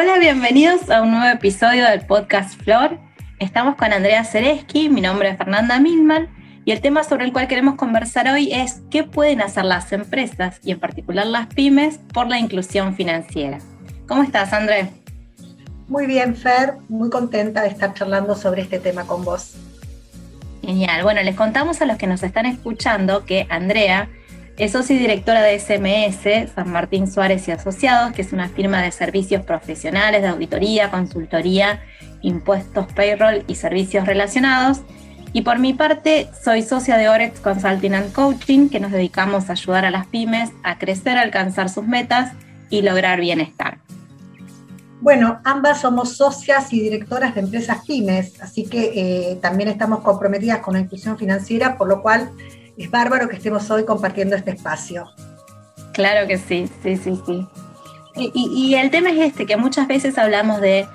Hola, bienvenidos a un nuevo episodio del podcast Flor. Estamos con Andrea Zereski, mi nombre es Fernanda Milman y el tema sobre el cual queremos conversar hoy es qué pueden hacer las empresas y en particular las pymes por la inclusión financiera. ¿Cómo estás, Andrea? Muy bien, Fer, muy contenta de estar charlando sobre este tema con vos. Genial. Bueno, les contamos a los que nos están escuchando que Andrea es socia y directora de SMS, San Martín Suárez y Asociados, que es una firma de servicios profesionales de auditoría, consultoría, impuestos, payroll y servicios relacionados. Y por mi parte, soy socia de Orex Consulting and Coaching, que nos dedicamos a ayudar a las pymes a crecer, alcanzar sus metas y lograr bienestar. Bueno, ambas somos socias y directoras de empresas pymes, así que eh, también estamos comprometidas con la inclusión financiera, por lo cual es bárbaro que estemos hoy compartiendo este espacio. Claro que sí, sí, sí, sí. Y, el tema es este, que muchas veces hablamos de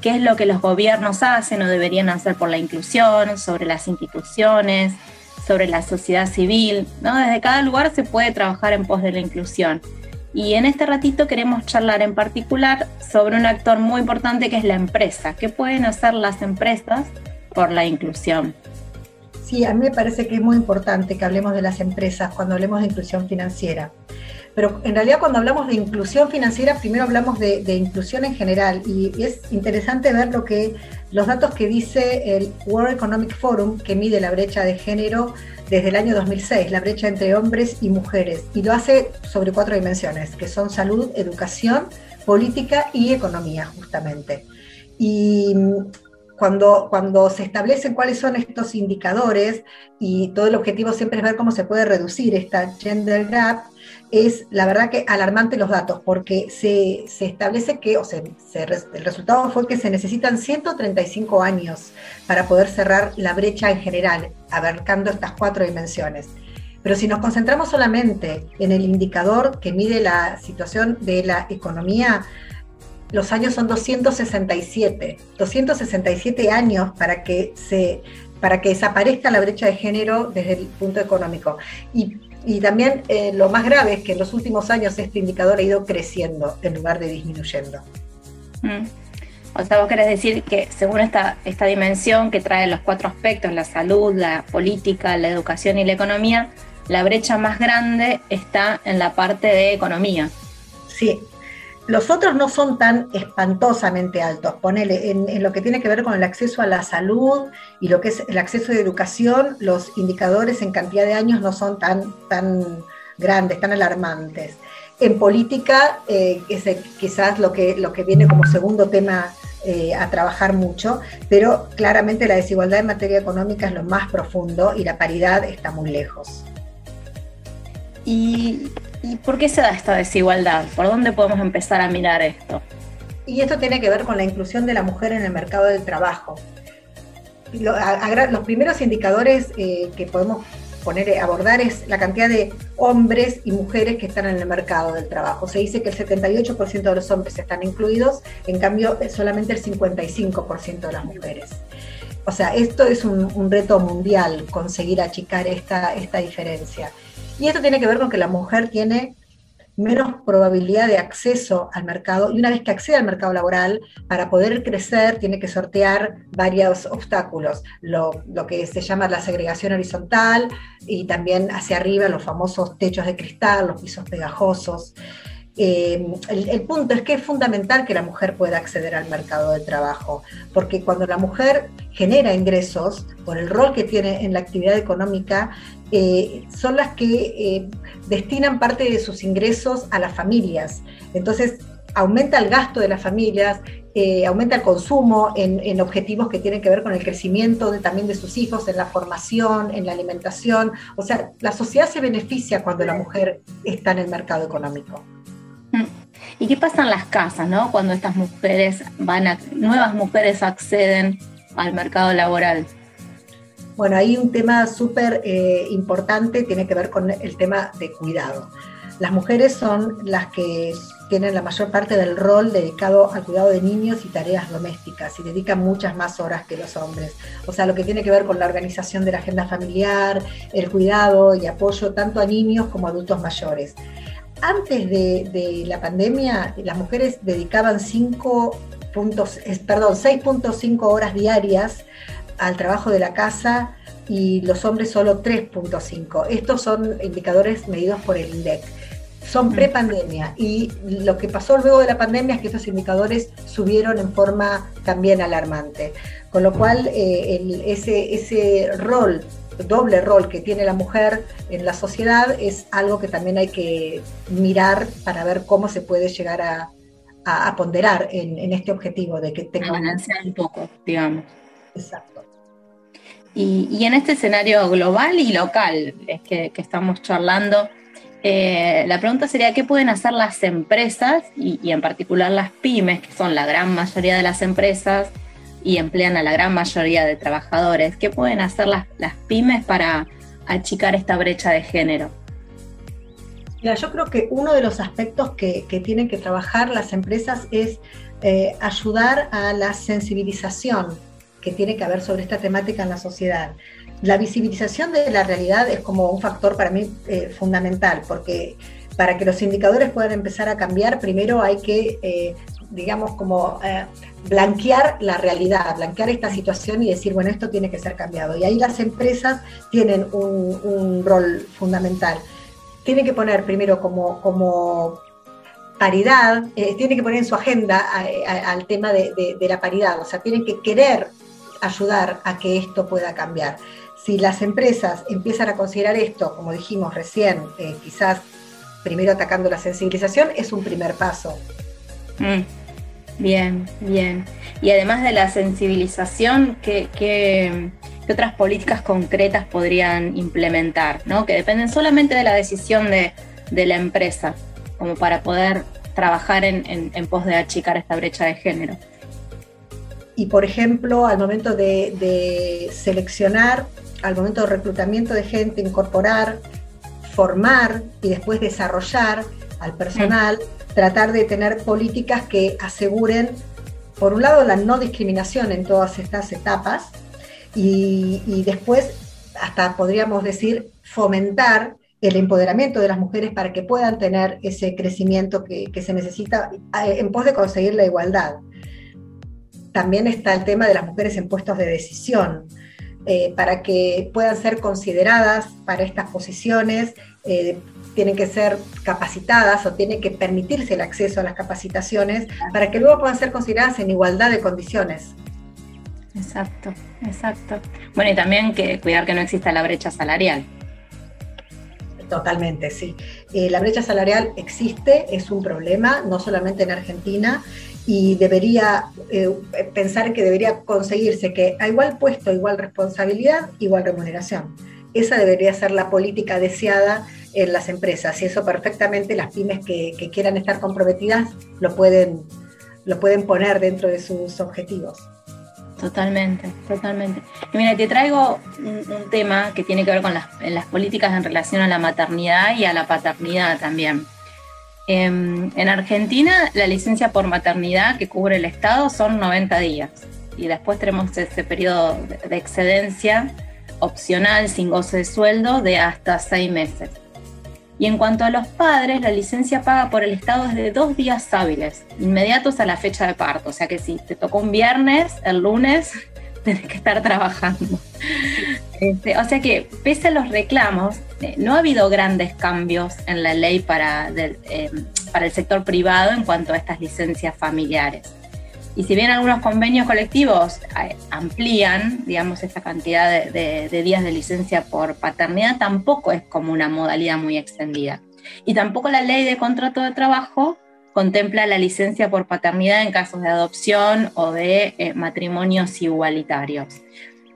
qué es lo que los gobiernos hacen o deberían hacer por la inclusión, sobre las instituciones, sobre la sociedad civil, ¿no? Desde cada lugar se puede trabajar en pos de la inclusión. Y en este ratito queremos charlar en particular sobre un actor muy importante que es la empresa. ¿Qué pueden hacer las empresas por la inclusión? Sí, a mí me parece que es muy importante que hablemos de las empresas cuando hablemos de inclusión financiera. Pero en realidad cuando hablamos de inclusión financiera, primero hablamos de, inclusión en general y, es interesante ver lo que los datos que dice el World Economic Forum, que mide la brecha de género desde el año 2006, la brecha entre hombres y mujeres, y lo hace sobre cuatro dimensiones, que son salud, educación, política y economía, justamente. Y cuando, cuando se establecen cuáles son estos indicadores y todo el objetivo siempre es ver cómo se puede reducir esta gender gap, es la verdad que alarmante los datos, porque se, establece que, o sea, el resultado fue que se necesitan 135 años para poder cerrar la brecha en general, abarcando estas cuatro dimensiones. Pero si nos concentramos solamente en el indicador que mide la situación de la economía, los años son 267, 267 años para que, se, para que desaparezca la brecha de género desde el punto económico. Y, también eh, lo más grave es que en los últimos años este indicador ha ido creciendo en lugar de disminuyendo. Mm. O sea, vos querés decir que según esta, esta dimensión que trae los cuatro aspectos, la salud, la política, la educación y la economía, la brecha más grande está en la parte de economía. Sí, los otros no son tan espantosamente altos. Ponele, en, lo que tiene que ver con el acceso a la salud y lo que es el acceso de educación, los indicadores en cantidad de años no son tan, tan grandes, tan alarmantes. En política, eh, es quizás lo que, lo que viene como segundo tema eh, a trabajar mucho, pero claramente la desigualdad en materia económica es lo más profundo y la paridad está muy lejos. Y ¿Y por qué se da esta desigualdad? ¿Por dónde podemos empezar a mirar esto? Y esto tiene que ver con la inclusión de la mujer en el mercado del trabajo. los primeros indicadores eh, que podemos poner, eh, abordar es la cantidad de hombres y mujeres que están en el mercado del trabajo. Se dice que el 78% de los hombres están incluidos, en cambio solamente el 55% de las mujeres. O sea, esto es un, reto mundial, conseguir achicar esta, esta diferencia. Y esto tiene que ver con que la mujer tiene menos probabilidad de acceso al mercado y una vez que accede al mercado laboral, para poder crecer tiene que sortear varios obstáculos, lo, que se llama la segregación horizontal y también hacia arriba los famosos techos de cristal, los pisos pegajosos. Eh, el, punto es que es fundamental que la mujer pueda acceder al mercado de trabajo, porque cuando la mujer genera ingresos, por el rol que tiene en la actividad económica, eh, son las que eh, destinan parte de sus ingresos a las familias. Entonces, aumenta el gasto de las familias, aumenta el consumo en, objetivos que tienen que ver con el crecimiento también de sus hijos, en la formación, en la alimentación. O sea, la sociedad se beneficia cuando la mujer está en el mercado económico. ¿Y qué pasa en las casas, no? Cuando estas mujeres van a, nuevas mujeres acceden al mercado laboral. Bueno, hay un tema súper eh, importante, tiene que ver con el tema de cuidado. Las mujeres son las que tienen la mayor parte del rol dedicado al cuidado de niños y tareas domésticas y dedican muchas más horas que los hombres. O sea, lo que tiene que ver con la organización de la agenda familiar, el cuidado y apoyo tanto a niños como a adultos mayores. Antes de, la pandemia, las mujeres dedicaban 5 puntos, perdón, 6.5 horas diarias al trabajo de la casa y los hombres solo 3.5. Estos son indicadores medidos por el INDEC. Son pre-pandemia y lo que pasó luego de la pandemia es que estos indicadores subieron en forma también alarmante. Con lo cual, eh, ese, ese rol doble rol que tiene la mujer en la sociedad es algo que también hay que mirar para ver cómo se puede llegar a, ponderar en, este objetivo de que tenga... balancear un poco, digamos. Exacto. Y, en este escenario global y local es que, estamos charlando, eh, la pregunta sería, ¿qué pueden hacer las empresas y, y, en particular las pymes, que son la gran mayoría de las empresas, y emplean a la gran mayoría de trabajadores. ¿Qué pueden hacer las, pymes para achicar esta brecha de género? Yo creo que uno de los aspectos que, tienen que trabajar las empresas es eh, ayudar a la sensibilización que tiene que haber sobre esta temática en la sociedad. La visibilización de la realidad es como un factor para mí eh, fundamental, porque para que los indicadores puedan empezar a cambiar, primero hay que, eh, digamos, como blanquear la realidad, blanquear esta situación y decir, bueno, esto tiene que ser cambiado. Y ahí las empresas tienen un, rol fundamental. Tienen que poner primero como, como paridad, eh, tienen que poner en su agenda al tema de, la paridad, o sea, tienen que querer ayudar a que esto pueda cambiar. Si las empresas empiezan a considerar esto, como dijimos recién, eh, quizás primero atacando la sensibilización, es un primer paso. Mm. Bien, bien. Y además de la sensibilización, ¿qué, otras políticas concretas podrían implementar? ¿no? Que dependen solamente de la decisión de, la empresa, como para poder trabajar en, pos de achicar esta brecha de género. Y por ejemplo, al momento de, seleccionar, al momento de reclutamiento de gente, incorporar, formar y después desarrollar al personal, tratar de tener políticas que aseguren, por un lado, la no discriminación en todas estas etapas y, después, hasta podríamos decir, fomentar el empoderamiento de las mujeres para que puedan tener ese crecimiento que, se necesita eh, en pos de conseguir la igualdad. También está el tema de las mujeres en puestos de decisión, eh, para que puedan ser consideradas para estas posiciones, eh, tienen que ser capacitadas o tienen que permitirse el acceso a las capacitaciones para que luego puedan ser consideradas en igualdad de condiciones. Exacto, exacto. Bueno, y también que cuidar que no exista la brecha salarial. Totalmente, sí. Eh, la brecha salarial existe, es un problema, no solamente en Argentina, y debería eh, pensar que debería conseguirse que a igual puesto, igual responsabilidad, igual remuneración. Esa debería ser la política deseada en las empresas y eso perfectamente las pymes que, quieran estar comprometidas lo pueden, lo pueden poner dentro de sus objetivos. Totalmente, totalmente. Y mira, te traigo un, tema que tiene que ver con las, las, políticas en relación a la maternidad y a la paternidad también. Em, en Argentina, la licencia por maternidad que cubre el Estado son 90 días y después tenemos ese periodo de excedencia opcional sin goce de sueldo de hasta seis meses. Y en cuanto a los padres, la licencia paga por el Estado es de dos días hábiles, inmediatos a la fecha de parto. O sea que si te tocó un viernes, el lunes tenés que estar trabajando. Este, o sea que, pese a los reclamos, eh, no ha habido grandes cambios en la ley para, eh, para el sector privado en cuanto a estas licencias familiares. Y si bien algunos convenios colectivos eh, amplían, digamos, esta cantidad de, días de licencia por paternidad, tampoco es como una modalidad muy extendida. Y tampoco la ley de contrato de trabajo contempla la licencia por paternidad en casos de adopción o de eh, matrimonios igualitarios.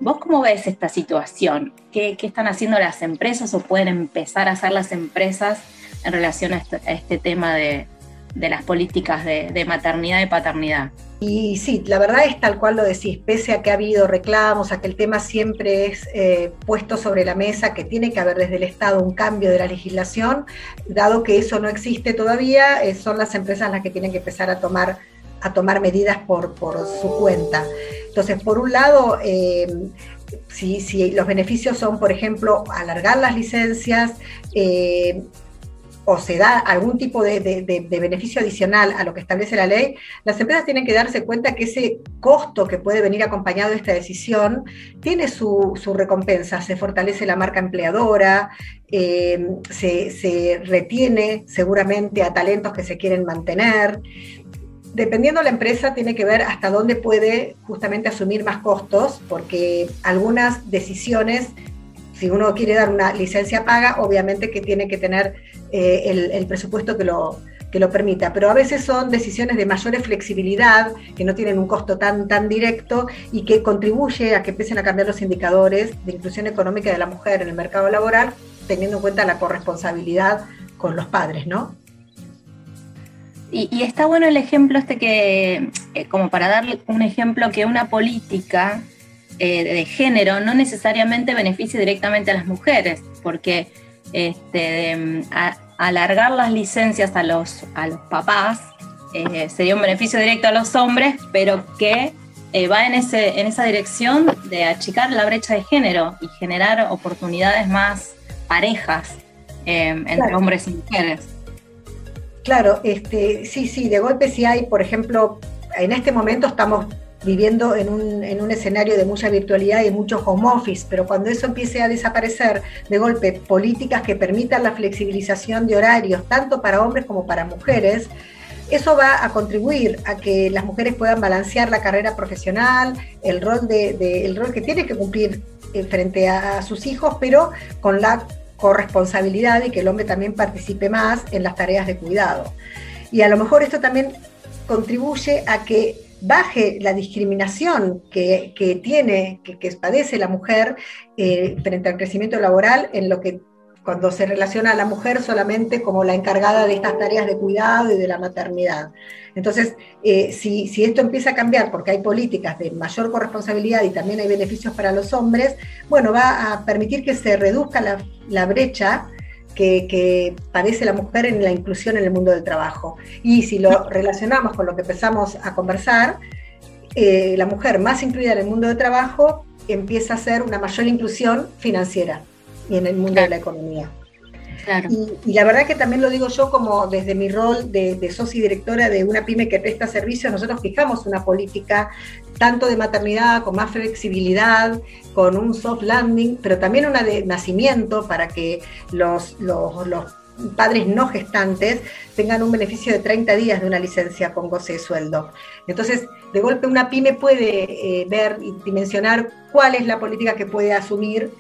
¿Vos cómo ves esta situación? ¿Qué, están haciendo las empresas o pueden empezar a hacer las empresas en relación a este, este tema de, las políticas de maternidad y paternidad? Y sí, la verdad es tal cual lo decís, pese a que ha habido reclamos, a que el tema siempre es eh, puesto sobre la mesa, que tiene que haber desde el Estado un cambio de la legislación, dado que eso no existe todavía, eh, son las empresas las que tienen que empezar a tomar, a tomar medidas por, su cuenta. Entonces, por un lado, eh, si, los beneficios son, por ejemplo, alargar las licencias, o se da algún tipo de, beneficio adicional a lo que establece la ley, las empresas tienen que darse cuenta que ese costo que puede venir acompañado de esta decisión tiene su, recompensa, se fortalece la marca empleadora, eh, se, se retiene seguramente a talentos que se quieren mantener. Dependiendo de la empresa, tiene que ver hasta dónde puede justamente asumir más costos, porque algunas decisiones si uno quiere dar una licencia paga, obviamente que tiene que tener eh, el, presupuesto que lo, que lo permita, pero a veces son decisiones de mayores flexibilidad, que no tienen un costo tan, tan directo y que contribuye a que empiecen a cambiar los indicadores de inclusión económica de la mujer en el mercado laboral, teniendo en cuenta la corresponsabilidad con los padres, ¿no? Y, está bueno el ejemplo este que, eh, como para darle un ejemplo, que una política eh, de género no necesariamente beneficie directamente a las mujeres, porque este, alargar las licencias a los, a los papás eh, sería un beneficio directo a los hombres, pero que va en, ese, en esa dirección de achicar la brecha de género y generar oportunidades más parejas entre hombres y mujeres. Claro, este, sí, sí, de golpe sí hay, por ejemplo, en este momento estamos viviendo en un, en un, escenario de mucha virtualidad y mucho home office, pero cuando eso empiece a desaparecer, de golpe, políticas que permitan la flexibilización de horarios, tanto para hombres como para mujeres, eso va a contribuir a que las mujeres puedan balancear la carrera profesional, el rol, de, el rol que tiene que cumplir eh, frente a sus hijos, pero con la corresponsabilidad y que el hombre también participe más en las tareas de cuidado. Y a lo mejor esto también contribuye a que baje la discriminación que, tiene, que, padece la mujer eh, frente al crecimiento laboral en lo que cuando se relaciona a la mujer solamente como la encargada de estas tareas de cuidado y de la maternidad. Entonces, eh, si, esto empieza a cambiar porque hay políticas de mayor corresponsabilidad y también hay beneficios para los hombres, bueno, va a permitir que se reduzca la, la brecha que, padece la mujer en la inclusión en el mundo del trabajo. Y si lo relacionamos con lo que empezamos a conversar, eh, la mujer más incluida en el mundo del trabajo empieza a ser una mayor inclusión financiera y en el mundo de la economía. Y, la verdad que también lo digo yo como desde mi rol de, de socia y directora de una pyme que presta servicios, nosotros fijamos una política tanto de maternidad, con más flexibilidad, con un soft landing, pero también una de nacimiento para que los, los, padres no gestantes tengan un beneficio de 30 días de una licencia con goce de sueldo. Entonces, de golpe una pyme puede eh, ver y dimensionar cuál es la política que puede asumir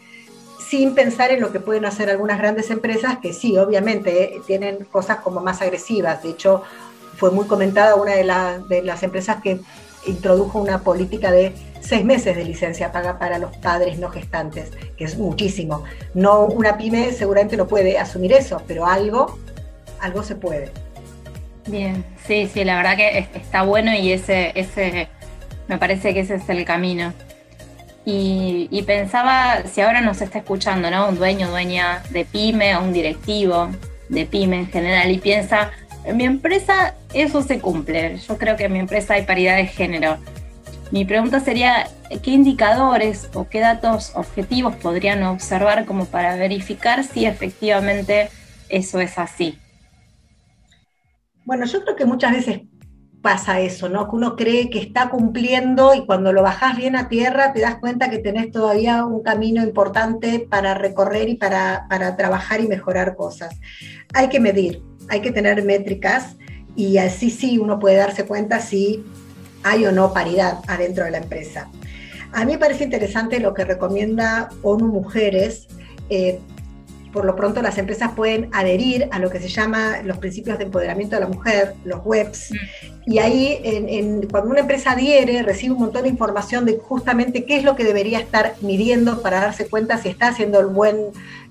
sin pensar en lo que pueden hacer algunas grandes empresas que sí, obviamente, tienen cosas como más agresivas. De hecho, fue muy comentada una de, de las empresas que introdujo una política de seis meses de licencia paga para los padres no gestantes, que es muchísimo. No, una pyme seguramente no puede asumir eso, pero algo, algo se puede. Bien, sí, sí, la verdad que está bueno y ese, ese, me parece que ese es el camino. Y, pensaba, si ahora nos está escuchando, ¿no? Un dueño, dueña de pyme o un directivo de pyme en general y piensa, en mi empresa eso se cumple, yo creo que en mi empresa hay paridad de género. Mi pregunta sería, ¿qué indicadores o qué datos objetivos podrían observar como para verificar si efectivamente eso es así? Bueno, yo creo que muchas veces pasa eso, ¿no? Que uno cree que está cumpliendo y cuando lo bajas bien a tierra te das cuenta que tenés todavía un camino importante para recorrer y para, trabajar y mejorar cosas. Hay que medir, hay que tener métricas y así sí uno puede darse cuenta si hay o no paridad adentro de la empresa. A mí me parece interesante lo que recomienda ONU Mujeres eh, por lo pronto las empresas pueden adherir a lo que se llama los principios de empoderamiento de la mujer, los WEBs, mm. y ahí cuando una empresa adhiere recibe un montón de información de justamente qué es lo que debería estar midiendo para darse cuenta si está haciendo el buen,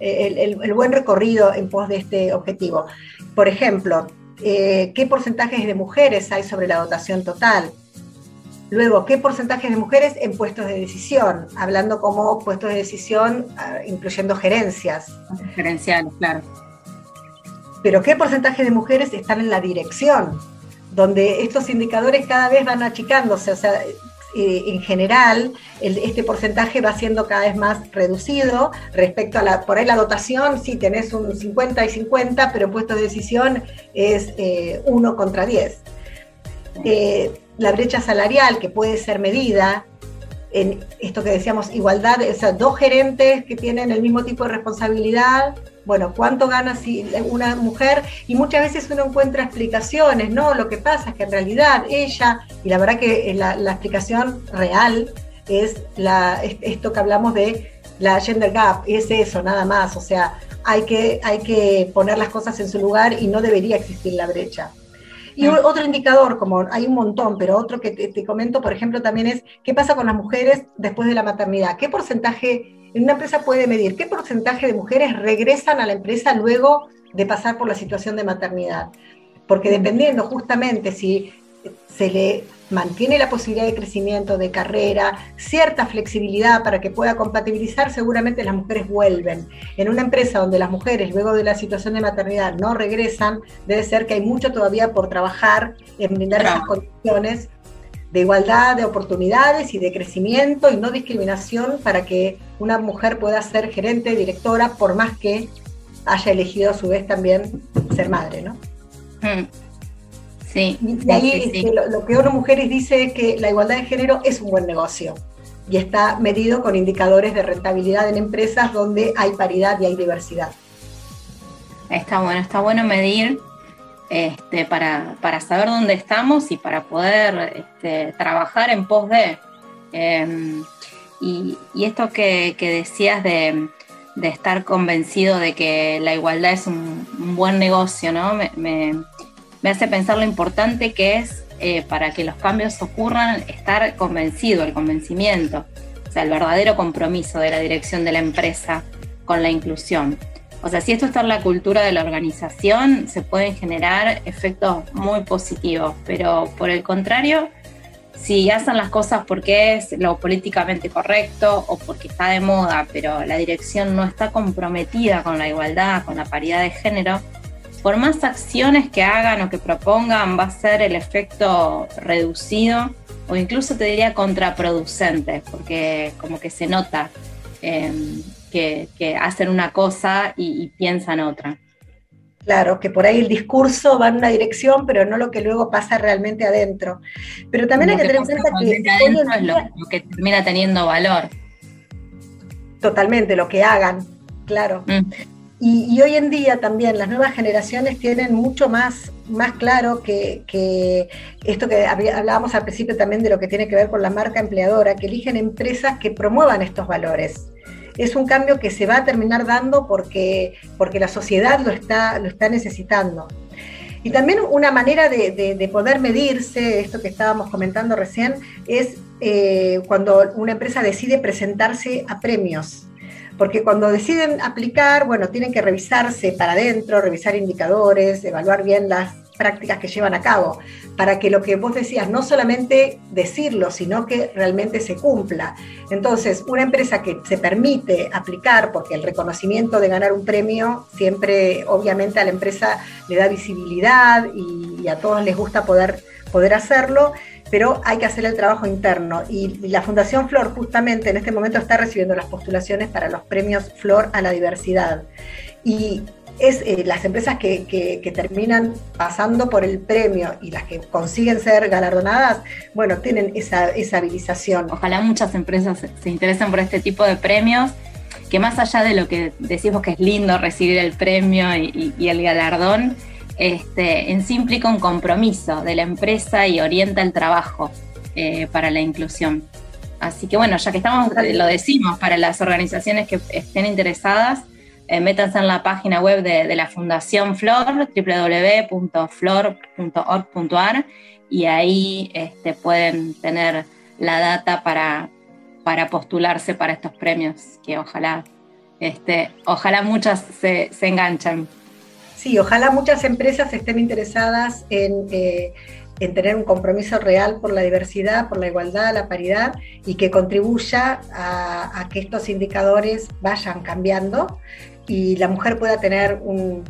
eh, el, buen recorrido en pos de este objetivo. Por ejemplo, eh, qué porcentajes de mujeres hay sobre la dotación total, Luego, ¿qué porcentaje de mujeres en puestos de decisión? Hablando como puestos de decisión, ah, incluyendo gerencias. Gerenciales, claro. Pero ¿qué porcentaje de mujeres están en la dirección? Donde estos indicadores cada vez van achicándose. O sea, eh, en general, este porcentaje va siendo cada vez más reducido respecto a la, por ahí la dotación, sí tenés un 50 y 50, pero en puestos de decisión es 1 eh, contra 10. Eh, la brecha salarial que puede ser medida, en esto que decíamos, igualdad, o sea, dos gerentes que tienen el mismo tipo de responsabilidad, bueno, ¿cuánto gana si una mujer? Y muchas veces uno encuentra explicaciones, ¿no? Lo que pasa es que en realidad ella, y la verdad que la, explicación real es la, esto que hablamos de la gender gap, es eso, nada más, o sea, hay que, hay que poner las cosas en su lugar y no debería existir la brecha. Y otro indicador, como hay un montón, pero otro que te, comento, por ejemplo, también es qué pasa con las mujeres después de la maternidad. ¿Qué porcentaje en una empresa puede medir qué porcentaje de mujeres regresan a la empresa luego de pasar por la situación de maternidad? Porque dependiendo justamente si se le mantiene la posibilidad de crecimiento, de carrera, cierta flexibilidad para que pueda compatibilizar, seguramente las mujeres vuelven. En una empresa donde las mujeres luego de la situación de maternidad no regresan, debe ser que hay mucho todavía por trabajar en brindar esas condiciones de igualdad de oportunidades y de crecimiento y no discriminación para que una mujer pueda ser gerente, directora, por más que haya elegido a su vez también ser madre, ¿no? Mm. Sí. Y ahí Lo, que ONU Mujeres dice es que la igualdad de género es un buen negocio y está medido con indicadores de rentabilidad en empresas donde hay paridad y hay diversidad. Está bueno, está bueno medir este, para, saber dónde estamos y para poder este, trabajar en pos de. Em, y, esto que, decías de, estar convencido de que la igualdad es un, buen negocio, ¿no? Me, hace pensar lo importante que es eh, para que los cambios ocurran estar convencido, el convencimiento, o sea, el verdadero compromiso de la dirección de la empresa con la inclusión. O sea, si esto está en la cultura de la organización, se pueden generar efectos muy positivos, pero por el contrario, si hacen las cosas porque es lo políticamente correcto o porque está de moda, pero la dirección no está comprometida con la igualdad, con la paridad de género, por más acciones que hagan o que propongan, va a ser el efecto reducido o incluso te diría contraproducente, porque como que se nota. Em, que, hacen una cosa y, piensan otra. Claro, que por ahí el discurso va en una dirección, pero no lo que luego pasa realmente adentro. Pero también hay que, tener en cuenta que... es lo, que termina teniendo valor. Totalmente, lo que hagan, claro. Mm. Y, hoy en día también las nuevas generaciones tienen mucho más, más claro que, que, esto que hablábamos al principio también de lo que tiene que ver con la marca empleadora, que eligen empresas que promuevan estos valores es un cambio que se va a terminar dando porque, porque la sociedad lo está, lo está necesitando. Y también una manera de, poder medirse, esto que estábamos comentando recién, es eh, cuando una empresa decide presentarse a premios. Porque cuando deciden aplicar, bueno, tienen que revisarse para adentro, revisar indicadores, evaluar bien las prácticas que llevan a cabo, para que lo que vos decías, no solamente decirlo, sino que realmente se cumpla. Entonces, una empresa que se permite aplicar, porque el reconocimiento de ganar un premio siempre, obviamente, a la empresa le da visibilidad y, a todos les gusta poder, poder hacerlo, pero hay que hacer el trabajo interno. Y la Fundación Flor justamente en este momento está recibiendo las postulaciones para los premios Flor a la diversidad. Y es eh, las empresas que, terminan pasando por el premio y las que consiguen ser galardonadas, bueno, tienen esa, esa habilitación. Ojalá muchas empresas se interesen por este tipo de premios, que más allá de lo que decimos que es lindo recibir el premio y, el galardón, este, en sí implica un compromiso de la empresa y orienta el trabajo eh, para la inclusión. Así que bueno, ya que estamos, lo decimos, para las organizaciones que estén interesadas, eh, métanse en la página web de, la Fundación Flor, www.flor.org.ar, y ahí este, pueden tener la data para, para postularse para estos premios, que ojalá, este, ojalá muchas se, se enganchan. Sí, ojalá muchas empresas estén interesadas en, eh, en, tener un compromiso real por la diversidad, por la igualdad, la paridad y que contribuya a, a que estos indicadores vayan cambiando y la mujer pueda tener un,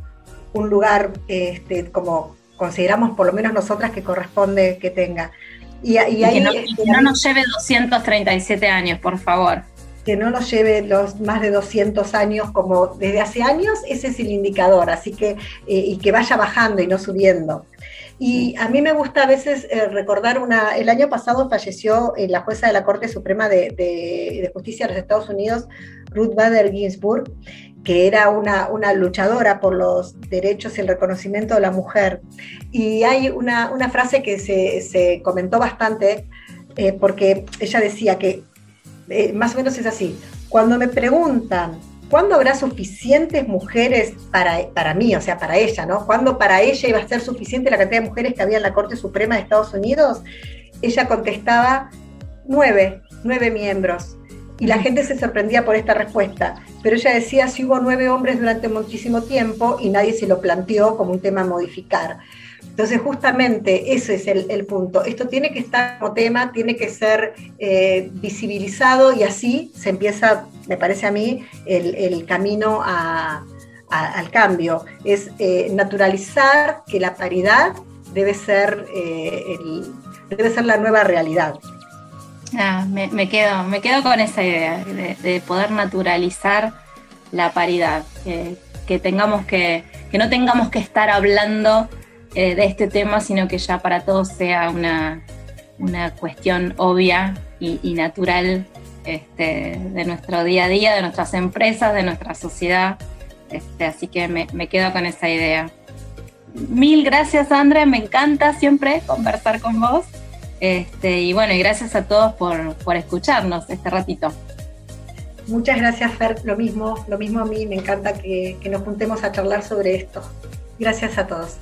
lugar este, como consideramos por lo menos nosotras que corresponde que tenga. Y, que, no, este, no nos lleve 237 años, por favor que no nos lleve los más de 200 años como desde hace años, ese es el indicador, así que, eh, y que vaya bajando y no subiendo. Y a mí me gusta a veces eh, recordar una, el año pasado falleció eh, la jueza de la Corte Suprema de, Justicia de los Estados Unidos, Ruth Bader Ginsburg, que era una, una, luchadora por los derechos y el reconocimiento de la mujer. Y hay una, una frase que se, se comentó bastante, porque ella decía que eh, más o menos es así. Cuando me preguntan, ¿cuándo habrá suficientes mujeres para, para mí, o sea, para ella, ¿no? ¿Cuándo para ella iba a ser suficiente la cantidad de mujeres que había en la Corte Suprema de Estados Unidos? Ella contestaba, nueve, nueve miembros. Y la gente se sorprendía por esta respuesta. Pero ella decía, si hubo nueve hombres durante muchísimo tiempo y nadie se lo planteó como un tema a modificar. Entonces, justamente ese es el, punto. Esto tiene que estar como tema, tiene que ser eh, visibilizado y así se empieza, me parece a mí, el, camino al cambio. Es eh, naturalizar que la paridad debe ser, eh, debe ser la nueva realidad. Ah, me, quedo, me quedo con esa idea de, poder naturalizar la paridad, que, tengamos que, que no tengamos que estar hablando eh, de este tema, sino que ya para todos sea una, cuestión obvia y, natural este, de nuestro día a día, de nuestras empresas, de nuestra sociedad. Este, así que me, quedo con esa idea. Mil gracias, Andrea. Me encanta siempre conversar con vos. Este, y bueno, y gracias a todos por, escucharnos este ratito. Muchas gracias, Fer. Lo mismo, lo mismo a mí. Me encanta que nos juntemos a charlar sobre esto. Gracias a todos.